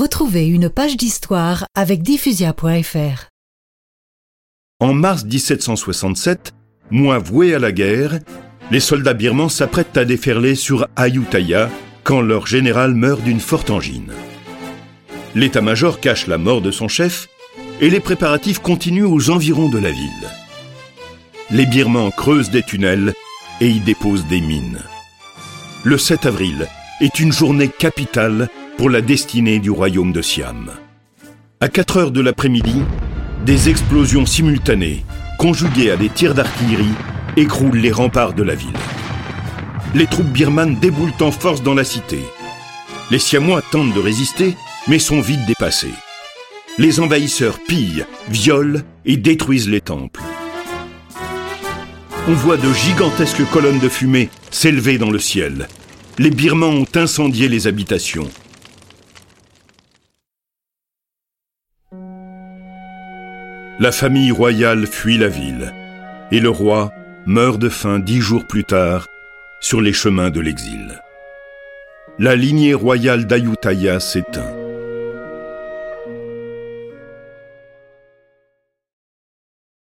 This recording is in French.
Retrouvez une page d'histoire avec diffusia.fr. En mars 1767, mois voué à la guerre, les soldats birmans s'apprêtent à déferler sur Ayutthaya quand leur général meurt d'une forte angine. L'état-major cache la mort de son chef et les préparatifs continuent aux environs de la ville. Les Birmans creusent des tunnels et y déposent des mines. Le 7 avril est une journée capitale pour la destinée du royaume de Siam. À 4 heures de l'après-midi, des explosions simultanées, conjuguées à des tirs d'artillerie, écroulent les remparts de la ville. Les troupes birmanes déboulent en force dans la cité. Les Siamois tentent de résister, mais sont vite dépassés. Les envahisseurs pillent, violent et détruisent les temples. On voit de gigantesques colonnes de fumée s'élever dans le ciel. Les Birmans ont incendié les habitations. La famille royale fuit la ville et le roi meurt de faim dix jours plus tard sur les chemins de l'exil. La lignée royale d'Ayutthaya s'éteint.